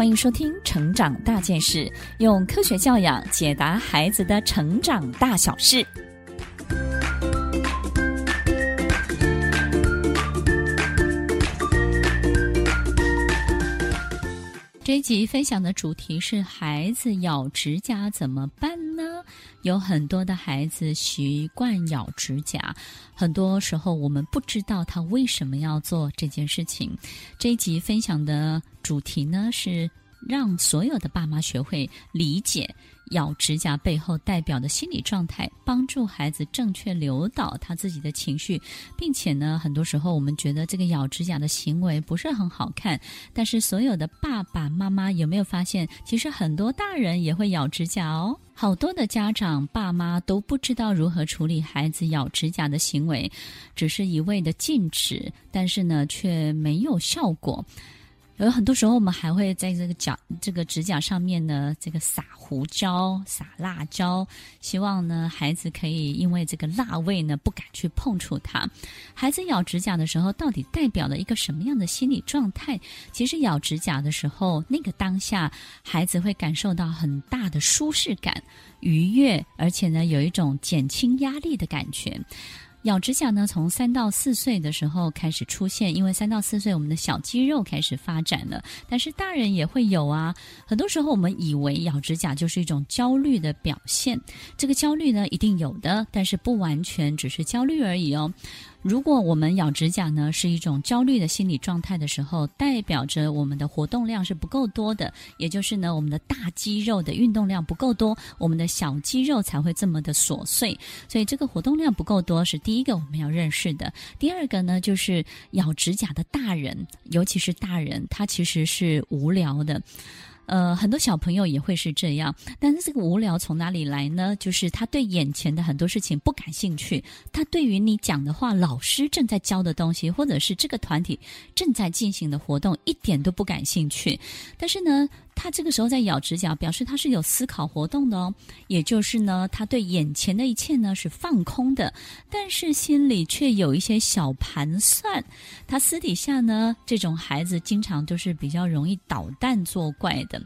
欢迎收听《成长大件事》，用科学教养解答孩子的成长大小事。这一集分享的主题是：孩子咬指甲怎么办？有很多的孩子习惯咬指甲，很多时候我们不知道他为什么要做这件事情。这一集分享的主题呢，是让所有的爸妈学会理解咬指甲背后代表的心理状态，帮助孩子正确诱导他自己的情绪，并且呢，很多时候我们觉得这个咬指甲的行为不是很好看，但是所有的爸爸妈妈有没有发现，其实很多大人也会咬指甲哦。好多的家长爸妈都不知道如何处理孩子咬指甲的行为，只是一味的禁止，但是呢，却没有效果。有很多时候，我们还会在这个脚、这个指甲上面呢，这个撒胡椒、撒辣椒，希望呢孩子可以因为这个辣味呢不敢去碰触它。孩子咬指甲的时候，到底代表了一个什么样的心理状态？其实咬指甲的时候，那个当下，孩子会感受到很大的舒适感、愉悦，而且呢有一种减轻压力的感觉。咬指甲呢，从三到四岁的时候开始出现，因为三到四岁我们的小肌肉开始发展了。但是大人也会有啊，很多时候我们以为咬指甲就是一种焦虑的表现，这个焦虑呢一定有的，但是不完全只是焦虑而已哦。如果我们咬指甲呢，是一种焦虑的心理状态的时候，代表着我们的活动量是不够多的，也就是呢，我们的大肌肉的运动量不够多，我们的小肌肉才会这么的琐碎。所以这个活动量不够多是第一个我们要认识的。第二个呢，就是咬指甲的大人，尤其是大人，他其实是无聊的。呃，很多小朋友也会是这样，但是这个无聊从哪里来呢？就是他对眼前的很多事情不感兴趣，他对于你讲的话、老师正在教的东西，或者是这个团体正在进行的活动，一点都不感兴趣。但是呢，他这个时候在咬指甲，表示他是有思考活动的哦，也就是呢，他对眼前的一切呢是放空的，但是心里却有一些小盘算。他私底下呢，这种孩子经常都是比较容易捣蛋作怪的。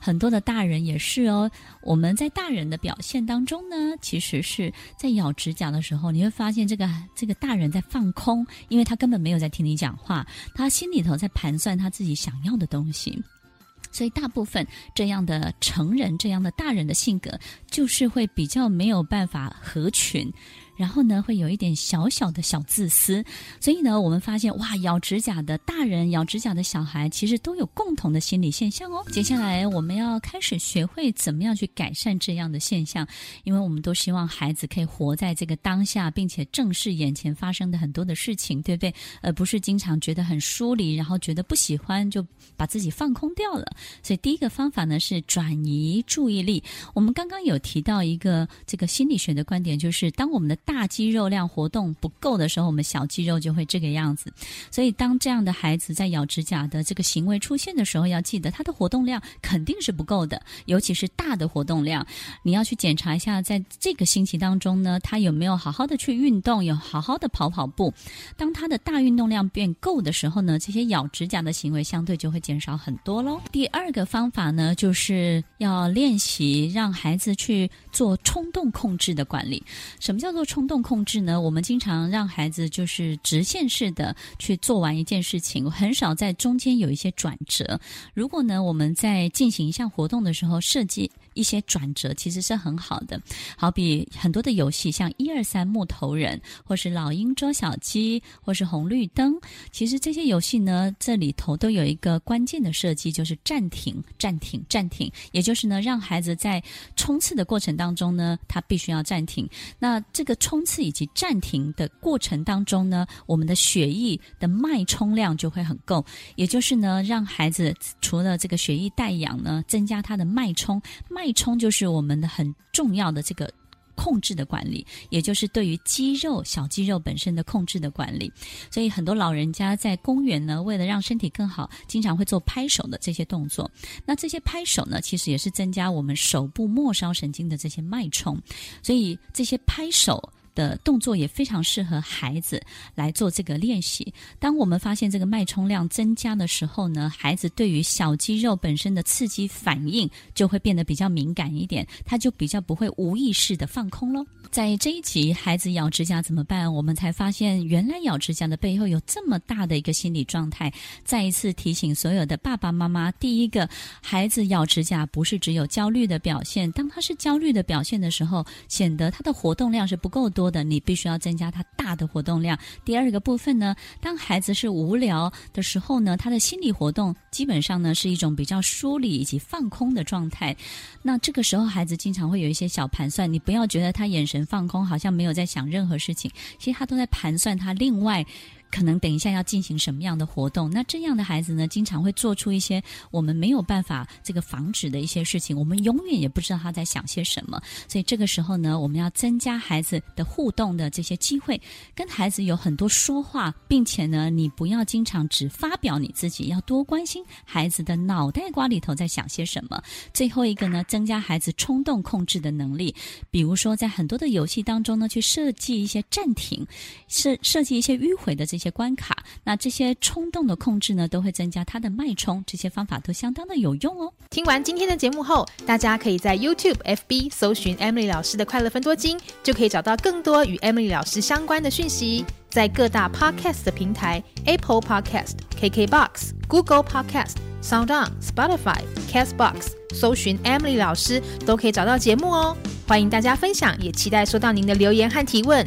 很多的大人也是哦。我们在大人的表现当中呢，其实是在咬指甲的时候，你会发现这个这个大人在放空，因为他根本没有在听你讲话，他心里头在盘算他自己想要的东西。所以，大部分这样的成人、这样的大人的性格，就是会比较没有办法合群。然后呢，会有一点小小的小自私，所以呢，我们发现哇，咬指甲的大人、咬指甲的小孩，其实都有共同的心理现象哦。接下来我们要开始学会怎么样去改善这样的现象，因为我们都希望孩子可以活在这个当下，并且正视眼前发生的很多的事情，对不对？而不是经常觉得很疏离，然后觉得不喜欢就把自己放空掉了。所以第一个方法呢是转移注意力。我们刚刚有提到一个这个心理学的观点，就是当我们的大肌肉量活动不够的时候，我们小肌肉就会这个样子。所以，当这样的孩子在咬指甲的这个行为出现的时候，要记得他的活动量肯定是不够的，尤其是大的活动量。你要去检查一下，在这个星期当中呢，他有没有好好的去运动，有好好的跑跑步。当他的大运动量变够的时候呢，这些咬指甲的行为相对就会减少很多喽。第二个方法呢，就是要练习让孩子去做冲动控制的管理。什么叫做冲？动控制呢？我们经常让孩子就是直线式的去做完一件事情，很少在中间有一些转折。如果呢，我们在进行一项活动的时候设计一些转折，其实是很好的。好比很多的游戏，像一二三木头人，或是老鹰捉小鸡，或是红绿灯，其实这些游戏呢，这里头都有一个关键的设计，就是暂停、暂停、暂停。也就是呢，让孩子在冲刺的过程当中呢，他必须要暂停。那这个。冲刺以及暂停的过程当中呢，我们的血液的脉冲量就会很够，也就是呢，让孩子除了这个血液带氧呢，增加他的脉冲，脉冲就是我们的很重要的这个。控制的管理，也就是对于肌肉、小肌肉本身的控制的管理。所以很多老人家在公园呢，为了让身体更好，经常会做拍手的这些动作。那这些拍手呢，其实也是增加我们手部末梢神经的这些脉冲。所以这些拍手。的动作也非常适合孩子来做这个练习。当我们发现这个脉冲量增加的时候呢，孩子对于小肌肉本身的刺激反应就会变得比较敏感一点，他就比较不会无意识的放空喽。在这一集，孩子咬指甲怎么办？我们才发现，原来咬指甲的背后有这么大的一个心理状态。再一次提醒所有的爸爸妈妈：第一个，孩子咬指甲不是只有焦虑的表现。当他是焦虑的表现的时候，显得他的活动量是不够多的，你必须要增加他大的活动量。第二个部分呢，当孩子是无聊的时候呢，他的心理活动基本上呢是一种比较疏离以及放空的状态。那这个时候，孩子经常会有一些小盘算，你不要觉得他眼神。放空，好像没有在想任何事情，其实他都在盘算他另外。可能等一下要进行什么样的活动？那这样的孩子呢，经常会做出一些我们没有办法这个防止的一些事情，我们永远也不知道他在想些什么。所以这个时候呢，我们要增加孩子的互动的这些机会，跟孩子有很多说话，并且呢，你不要经常只发表你自己，要多关心孩子的脑袋瓜里头在想些什么。最后一个呢，增加孩子冲动控制的能力，比如说在很多的游戏当中呢，去设计一些暂停，设设计一些迂回的这些。关卡，那这些冲动的控制呢，都会增加他的脉冲，这些方法都相当的有用哦。听完今天的节目后，大家可以在 YouTube、FB 搜寻 Emily 老师的快乐分多金，就可以找到更多与 Emily 老师相关的讯息。在各大 Podcast 的平台，Apple Podcast、KKBox、Google Podcast、SoundOn、Spotify、Castbox，搜寻 Emily 老师都可以找到节目哦。欢迎大家分享，也期待收到您的留言和提问。